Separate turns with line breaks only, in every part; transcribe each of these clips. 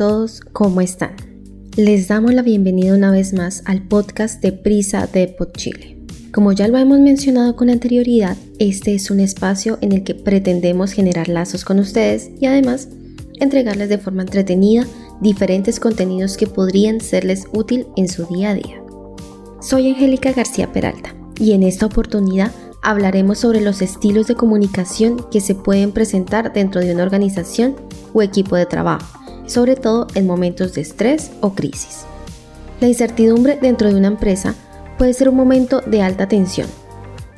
todos, ¿cómo están? Les damos la bienvenida una vez más al podcast de Prisa de Chile. Como ya lo hemos mencionado con anterioridad, este es un espacio en el que pretendemos generar lazos con ustedes y además entregarles de forma entretenida diferentes contenidos que podrían serles útil en su día a día. Soy Angélica García Peralta y en esta oportunidad hablaremos sobre los estilos de comunicación que se pueden presentar dentro de una organización o equipo de trabajo, sobre todo en momentos de estrés o crisis. La incertidumbre dentro de una empresa puede ser un momento de alta tensión.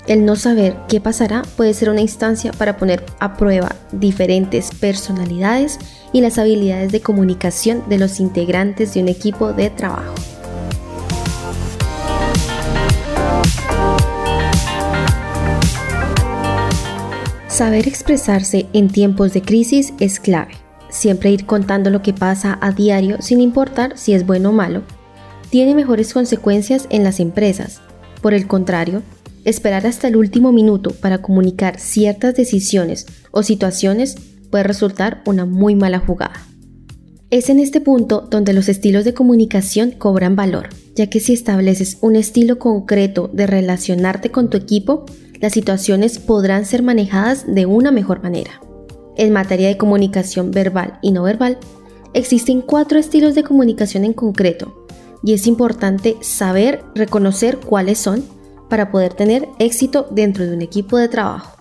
El no saber qué pasará puede ser una instancia para poner a prueba diferentes personalidades y las habilidades de comunicación de los integrantes de un equipo de trabajo. Saber expresarse en tiempos de crisis es clave. Siempre ir contando lo que pasa a diario sin importar si es bueno o malo tiene mejores consecuencias en las empresas. Por el contrario, esperar hasta el último minuto para comunicar ciertas decisiones o situaciones puede resultar una muy mala jugada. Es en este punto donde los estilos de comunicación cobran valor, ya que si estableces un estilo concreto de relacionarte con tu equipo, las situaciones podrán ser manejadas de una mejor manera. En materia de comunicación verbal y no verbal, existen cuatro estilos de comunicación en concreto, y es importante saber reconocer cuáles son para poder tener éxito dentro de un equipo de trabajo.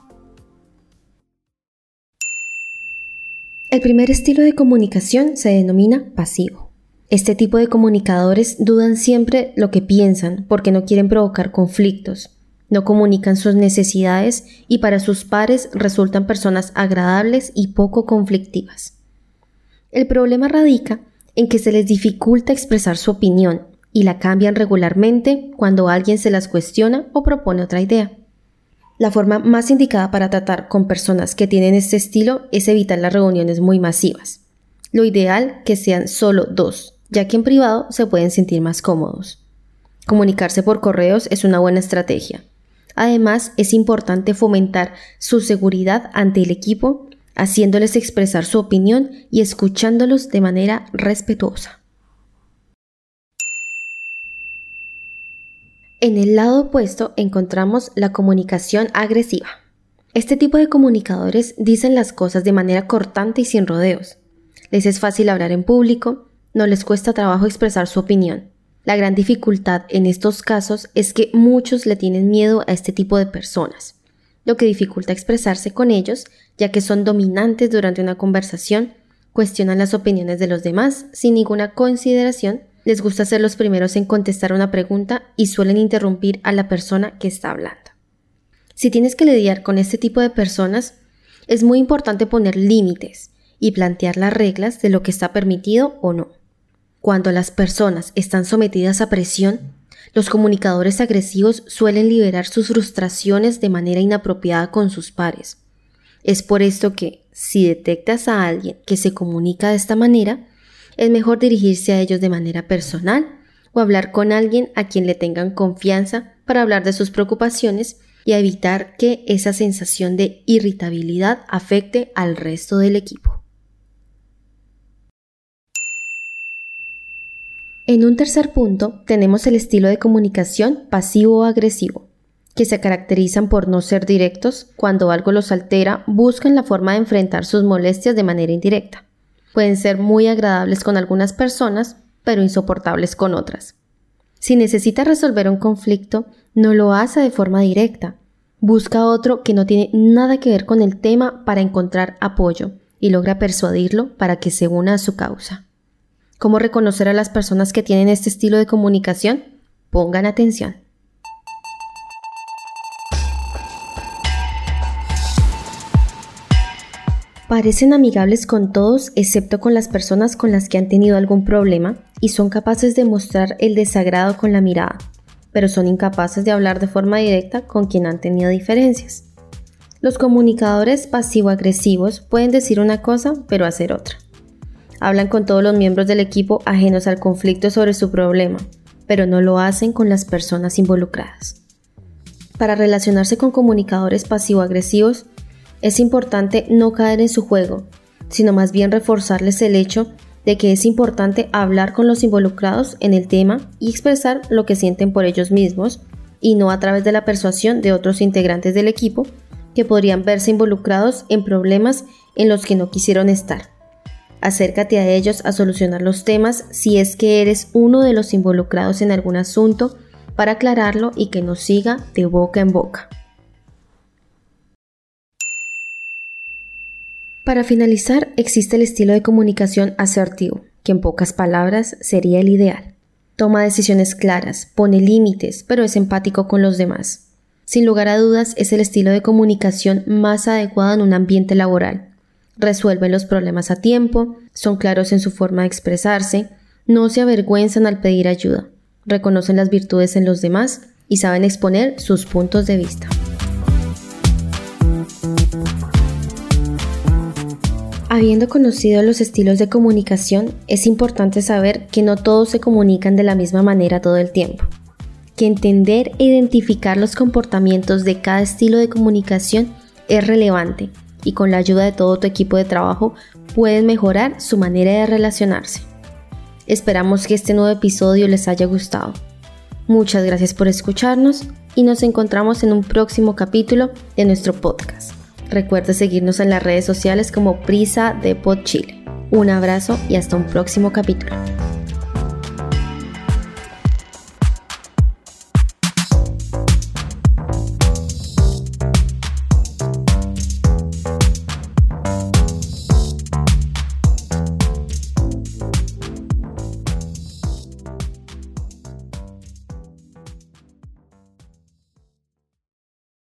El primer estilo de comunicación se denomina pasivo. Este tipo de comunicadores dudan siempre lo que piensan porque no quieren provocar conflictos, no comunican sus necesidades y para sus pares resultan personas agradables y poco conflictivas. El problema radica en que se les dificulta expresar su opinión y la cambian regularmente cuando alguien se las cuestiona o propone otra idea. La forma más indicada para tratar con personas que tienen este estilo es evitar las reuniones muy masivas. Lo ideal que sean solo dos, ya que en privado se pueden sentir más cómodos. Comunicarse por correos es una buena estrategia. Además, es importante fomentar su seguridad ante el equipo haciéndoles expresar su opinión y escuchándolos de manera respetuosa. En el lado opuesto encontramos la comunicación agresiva. Este tipo de comunicadores dicen las cosas de manera cortante y sin rodeos. Les es fácil hablar en público, no les cuesta trabajo expresar su opinión. La gran dificultad en estos casos es que muchos le tienen miedo a este tipo de personas lo que dificulta expresarse con ellos, ya que son dominantes durante una conversación, cuestionan las opiniones de los demás sin ninguna consideración, les gusta ser los primeros en contestar una pregunta y suelen interrumpir a la persona que está hablando. Si tienes que lidiar con este tipo de personas, es muy importante poner límites y plantear las reglas de lo que está permitido o no. Cuando las personas están sometidas a presión, los comunicadores agresivos suelen liberar sus frustraciones de manera inapropiada con sus pares. Es por esto que, si detectas a alguien que se comunica de esta manera, es mejor dirigirse a ellos de manera personal o hablar con alguien a quien le tengan confianza para hablar de sus preocupaciones y evitar que esa sensación de irritabilidad afecte al resto del equipo. En un tercer punto tenemos el estilo de comunicación pasivo o agresivo, que se caracterizan por no ser directos, cuando algo los altera, buscan la forma de enfrentar sus molestias de manera indirecta. Pueden ser muy agradables con algunas personas, pero insoportables con otras. Si necesita resolver un conflicto, no lo hace de forma directa. Busca otro que no tiene nada que ver con el tema para encontrar apoyo y logra persuadirlo para que se una a su causa. ¿Cómo reconocer a las personas que tienen este estilo de comunicación? Pongan atención. Parecen amigables con todos excepto con las personas con las que han tenido algún problema y son capaces de mostrar el desagrado con la mirada, pero son incapaces de hablar de forma directa con quien han tenido diferencias. Los comunicadores pasivo-agresivos pueden decir una cosa pero hacer otra. Hablan con todos los miembros del equipo ajenos al conflicto sobre su problema, pero no lo hacen con las personas involucradas. Para relacionarse con comunicadores pasivo-agresivos, es importante no caer en su juego, sino más bien reforzarles el hecho de que es importante hablar con los involucrados en el tema y expresar lo que sienten por ellos mismos y no a través de la persuasión de otros integrantes del equipo que podrían verse involucrados en problemas en los que no quisieron estar. Acércate a ellos a solucionar los temas si es que eres uno de los involucrados en algún asunto para aclararlo y que no siga de boca en boca. Para finalizar, existe el estilo de comunicación asertivo, que en pocas palabras sería el ideal. Toma decisiones claras, pone límites, pero es empático con los demás. Sin lugar a dudas, es el estilo de comunicación más adecuado en un ambiente laboral. Resuelven los problemas a tiempo, son claros en su forma de expresarse, no se avergüenzan al pedir ayuda, reconocen las virtudes en los demás y saben exponer sus puntos de vista. Habiendo conocido los estilos de comunicación, es importante saber que no todos se comunican de la misma manera todo el tiempo, que entender e identificar los comportamientos de cada estilo de comunicación es relevante y con la ayuda de todo tu equipo de trabajo pueden mejorar su manera de relacionarse. Esperamos que este nuevo episodio les haya gustado. Muchas gracias por escucharnos y nos encontramos en un próximo capítulo de nuestro podcast. Recuerda seguirnos en las redes sociales como Prisa de Pod Chile. Un abrazo y hasta un próximo capítulo.